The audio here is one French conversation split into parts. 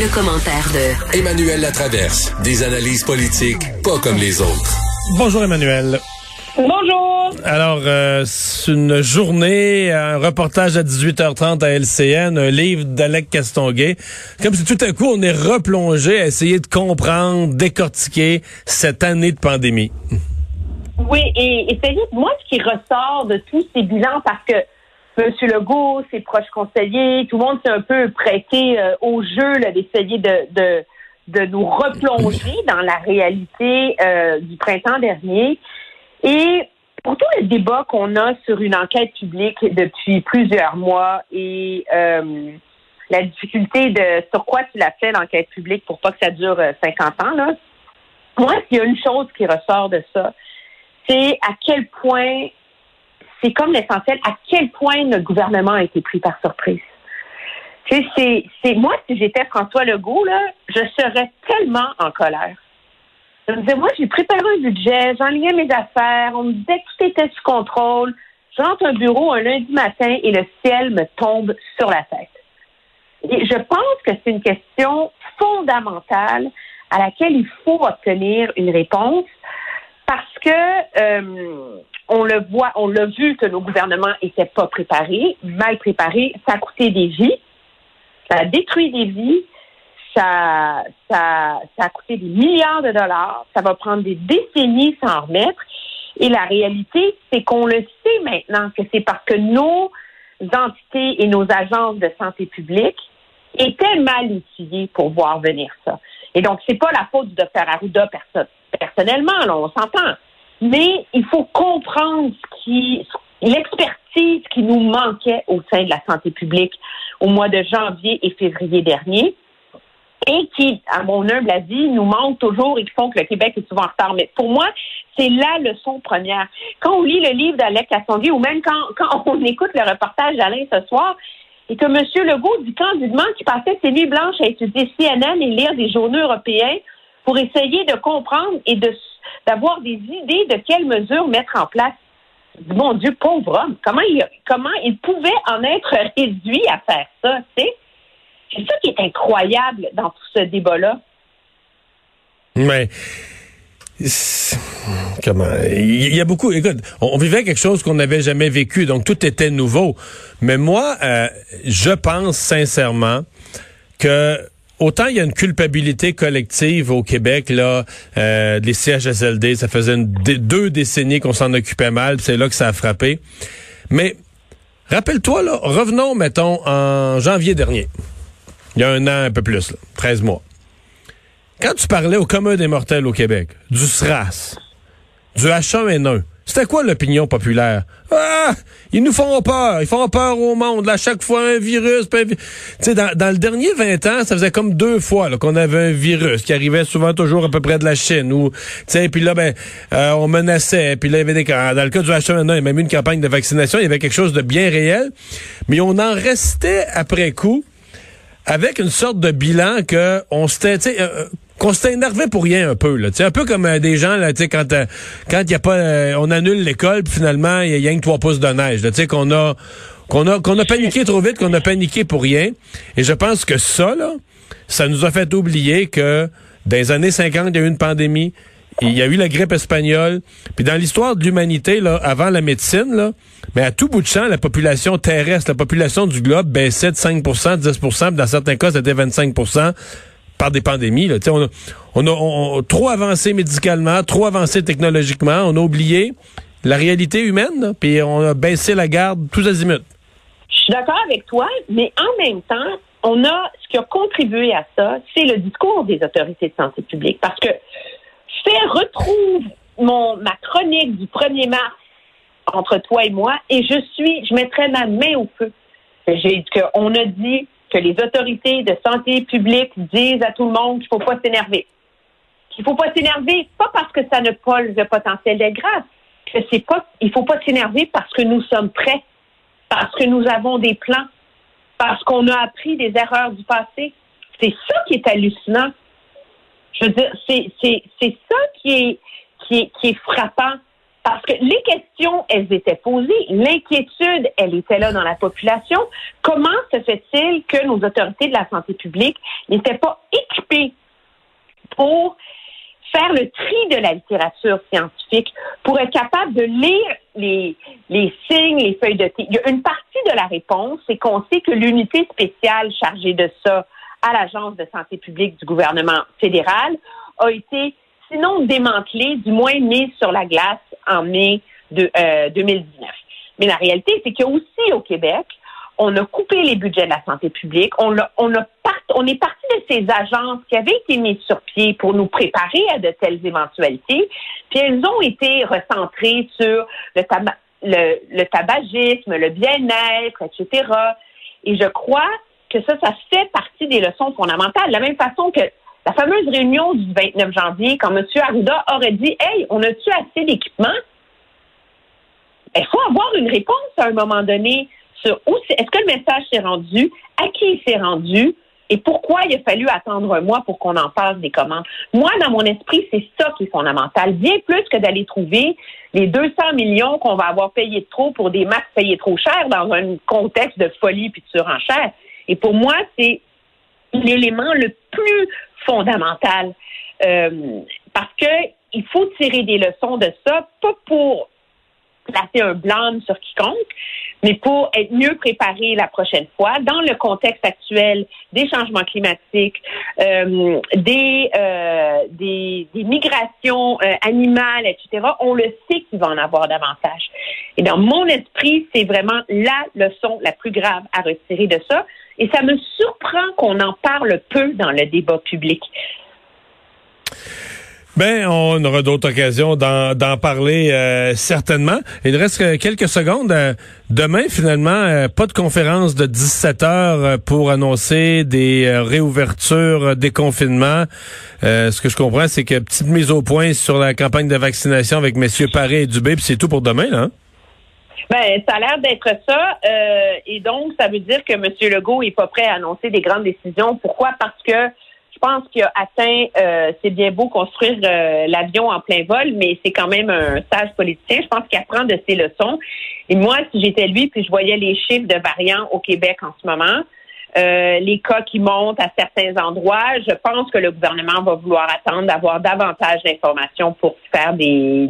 Le, commentaire de Emmanuel Latraverse. Des analyses politiques pas comme les autres. Bonjour Emmanuel. Bonjour. Alors, euh, c'est une journée, un reportage à 18h30 à LCN, un livre d'Alec Castonguay. Comme si tout à coup on est replongé à essayer de comprendre, décortiquer cette année de pandémie. Oui, et, et c'est juste moi ce qui ressort de tous ces bilans parce que M. Legault, ses proches conseillers, tout le monde s'est un peu prêté euh, au jeu d'essayer de, de, de, nous replonger dans la réalité euh, du printemps dernier. Et pour tout le débat qu'on a sur une enquête publique depuis plusieurs mois et euh, la difficulté de sur quoi tu l'as fait l'enquête publique pour pas que ça dure 50 ans, là, moi, s'il y a une chose qui ressort de ça, c'est à quel point c'est comme l'essentiel, à quel point notre gouvernement a été pris par surprise. C'est, c'est, moi, si j'étais François Legault, là, je serais tellement en colère. Je me disais, moi, j'ai préparé un budget, j'enlignais mes affaires, on me disait que tout était sous contrôle. Je rentre un bureau un lundi matin et le ciel me tombe sur la tête. Je pense que c'est une question fondamentale à laquelle il faut obtenir une réponse parce que euh, on le voit, on l'a vu que nos gouvernements n'étaient pas préparés, mal préparés. Ça a coûté des vies, ça a détruit des vies, ça, ça, ça a coûté des milliards de dollars. Ça va prendre des décennies sans remettre. Et la réalité, c'est qu'on le sait maintenant que c'est parce que nos entités et nos agences de santé publique étaient mal outillées pour voir venir ça. Et donc, c'est pas la faute du docteur Arruda personnellement, là, on s'entend mais il faut comprendre ce qui, l'expertise qui nous manquait au sein de la santé publique au mois de janvier et février dernier et qui, à mon humble avis, nous manque toujours et qui font que le Québec est souvent en retard. Mais pour moi, c'est la leçon première. Quand on lit le livre d'Alec Castonguay ou même quand, on écoute le reportage d'Alain ce soir, et que M. Legault dit candidement qu'il passait ses nuits blanches à étudier CNN et lire des journaux européens pour essayer de comprendre et de d'avoir des idées de quelles mesures mettre en place. Mon Dieu, pauvre homme, comment il, comment il pouvait en être réduit à faire ça, C'est ça qui est incroyable dans tout ce débat-là. Mais comment il y a beaucoup écoute on vivait quelque chose qu'on n'avait jamais vécu donc tout était nouveau mais moi euh, je pense sincèrement que autant il y a une culpabilité collective au Québec là, euh, les CHSLD, ça faisait deux décennies qu'on s'en occupait mal, c'est là que ça a frappé. Mais rappelle-toi là, revenons mettons en janvier dernier. Il y a un an un peu plus, là, 13 mois. Quand tu parlais au commun des mortels au Québec, du SRAS, du H1N1, c'était quoi l'opinion populaire? Ah! Ils nous font peur. Ils font peur au monde. Là, chaque fois, un virus. Tu sais, dans, dans, le dernier 20 ans, ça faisait comme deux fois qu'on avait un virus qui arrivait souvent toujours à peu près de la Chine. Ou, puis là, ben, euh, on menaçait. Puis là, il y avait des Dans le cas du H1N1, il y a même eu une campagne de vaccination. Il y avait quelque chose de bien réel. Mais on en restait après coup avec une sorte de bilan que on s'était, sais, euh, qu'on s'était énervé pour rien un peu là, un peu comme euh, des gens là, tu quand euh, quand il y a pas euh, on annule l'école puis finalement il y, a que trois pouces de neige, tu qu'on a qu'on a qu'on a paniqué trop vite, qu'on a paniqué pour rien. Et je pense que ça là, ça nous a fait oublier que dans les années 50, il y a eu une pandémie, il y a eu la grippe espagnole, puis dans l'histoire de l'humanité là, avant la médecine là, mais à tout bout de champ, la population terrestre, la population du globe baissait de 5 10% dans certains cas, c'était 25 par des pandémies. Là. On, a, on, a, trop avancé médicalement, trop avancé technologiquement. On a oublié la réalité humaine, puis on a baissé la garde tous azimuts. Je suis d'accord avec toi, mais en même temps, on a ce qui a contribué à ça, c'est le discours des autorités de santé publique. Parce que fais retrouve mon ma chronique du 1er mars entre toi et moi, et je suis, je mettrai ma main au feu J'ai qu'on a dit que les autorités de santé publique disent à tout le monde qu'il ne faut pas s'énerver. Qu'il ne faut pas s'énerver, pas parce que ça ne pose le potentiel d'être grave, que c'est pas, il faut pas s'énerver parce que nous sommes prêts, parce que nous avons des plans, parce qu'on a appris des erreurs du passé. C'est ça qui est hallucinant. Je veux dire, c'est, c'est, c'est ça qui est, qui est, qui est frappant. Parce que les questions, elles étaient posées, l'inquiétude, elle était là dans la population. Comment se fait-il que nos autorités de la santé publique n'étaient pas équipées pour faire le tri de la littérature scientifique, pour être capable de lire les, les signes, les feuilles de thé? Il y a une partie de la réponse, c'est qu'on sait que l'unité spéciale chargée de ça à l'Agence de santé publique du gouvernement fédéral a été sinon démantelée, du moins mise sur la glace en mai de, 2019. Euh, Mais la réalité, c'est qu'il y a aussi au Québec, on a coupé les budgets de la santé publique, on, on, a on est parti de ces agences qui avaient été mises sur pied pour nous préparer à de telles éventualités, puis elles ont été recentrées sur le, le, le tabagisme, le bien-être, etc. Et je crois que ça, ça fait partie des leçons fondamentales. De la même façon que la fameuse réunion du 29 janvier, quand M. Arruda aurait dit Hey, on a-tu assez d'équipement? Il faut avoir une réponse à un moment donné sur où est-ce que le message s'est rendu, à qui il s'est rendu, et pourquoi il a fallu attendre un mois pour qu'on en passe des commandes. Moi, dans mon esprit, c'est ça qui est fondamental. Bien plus que d'aller trouver les 200 millions qu'on va avoir payés trop pour des masques payés trop cher dans un contexte de folie puis de surenchère. Et pour moi, c'est l'élément le plus fondamental. Euh, parce que il faut tirer des leçons de ça, pas pour placer un blâme sur quiconque, mais pour être mieux préparé la prochaine fois dans le contexte actuel des changements climatiques, euh, des, euh, des, des migrations animales, etc. On le sait qu'il va en avoir davantage. Et dans mon esprit, c'est vraiment la leçon la plus grave à retirer de ça. Et ça me surprend qu'on en parle peu dans le débat public. Ben, on aura d'autres occasions d'en parler euh, certainement. Il reste quelques secondes. Euh, demain, finalement, euh, pas de conférence de 17 heures pour annoncer des réouvertures, des confinements. ce que je comprends, c'est que petite mise au point sur la campagne de vaccination avec messieurs Paré et Dubé, puis c'est tout pour demain, là. Hein? Ben, ça a l'air d'être ça. et donc, ça veut dire que M. Legault est pas prêt à annoncer des grandes décisions. Pourquoi? Parce que je pense qu'il a atteint, euh, c'est bien beau construire euh, l'avion en plein vol, mais c'est quand même un sage politicien. Je pense qu'il apprend de ses leçons. Et moi, si j'étais lui, puis je voyais les chiffres de variants au Québec en ce moment, euh, les cas qui montent à certains endroits, je pense que le gouvernement va vouloir attendre d'avoir davantage d'informations pour faire des,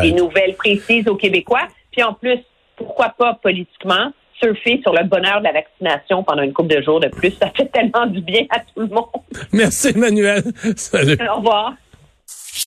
des nouvelles précises aux Québécois. Puis en plus, pourquoi pas politiquement, surfer sur le bonheur de la vaccination pendant une couple de jours de plus? Ça fait tellement du bien à tout le monde. Merci, Emmanuel. Salut. Au revoir.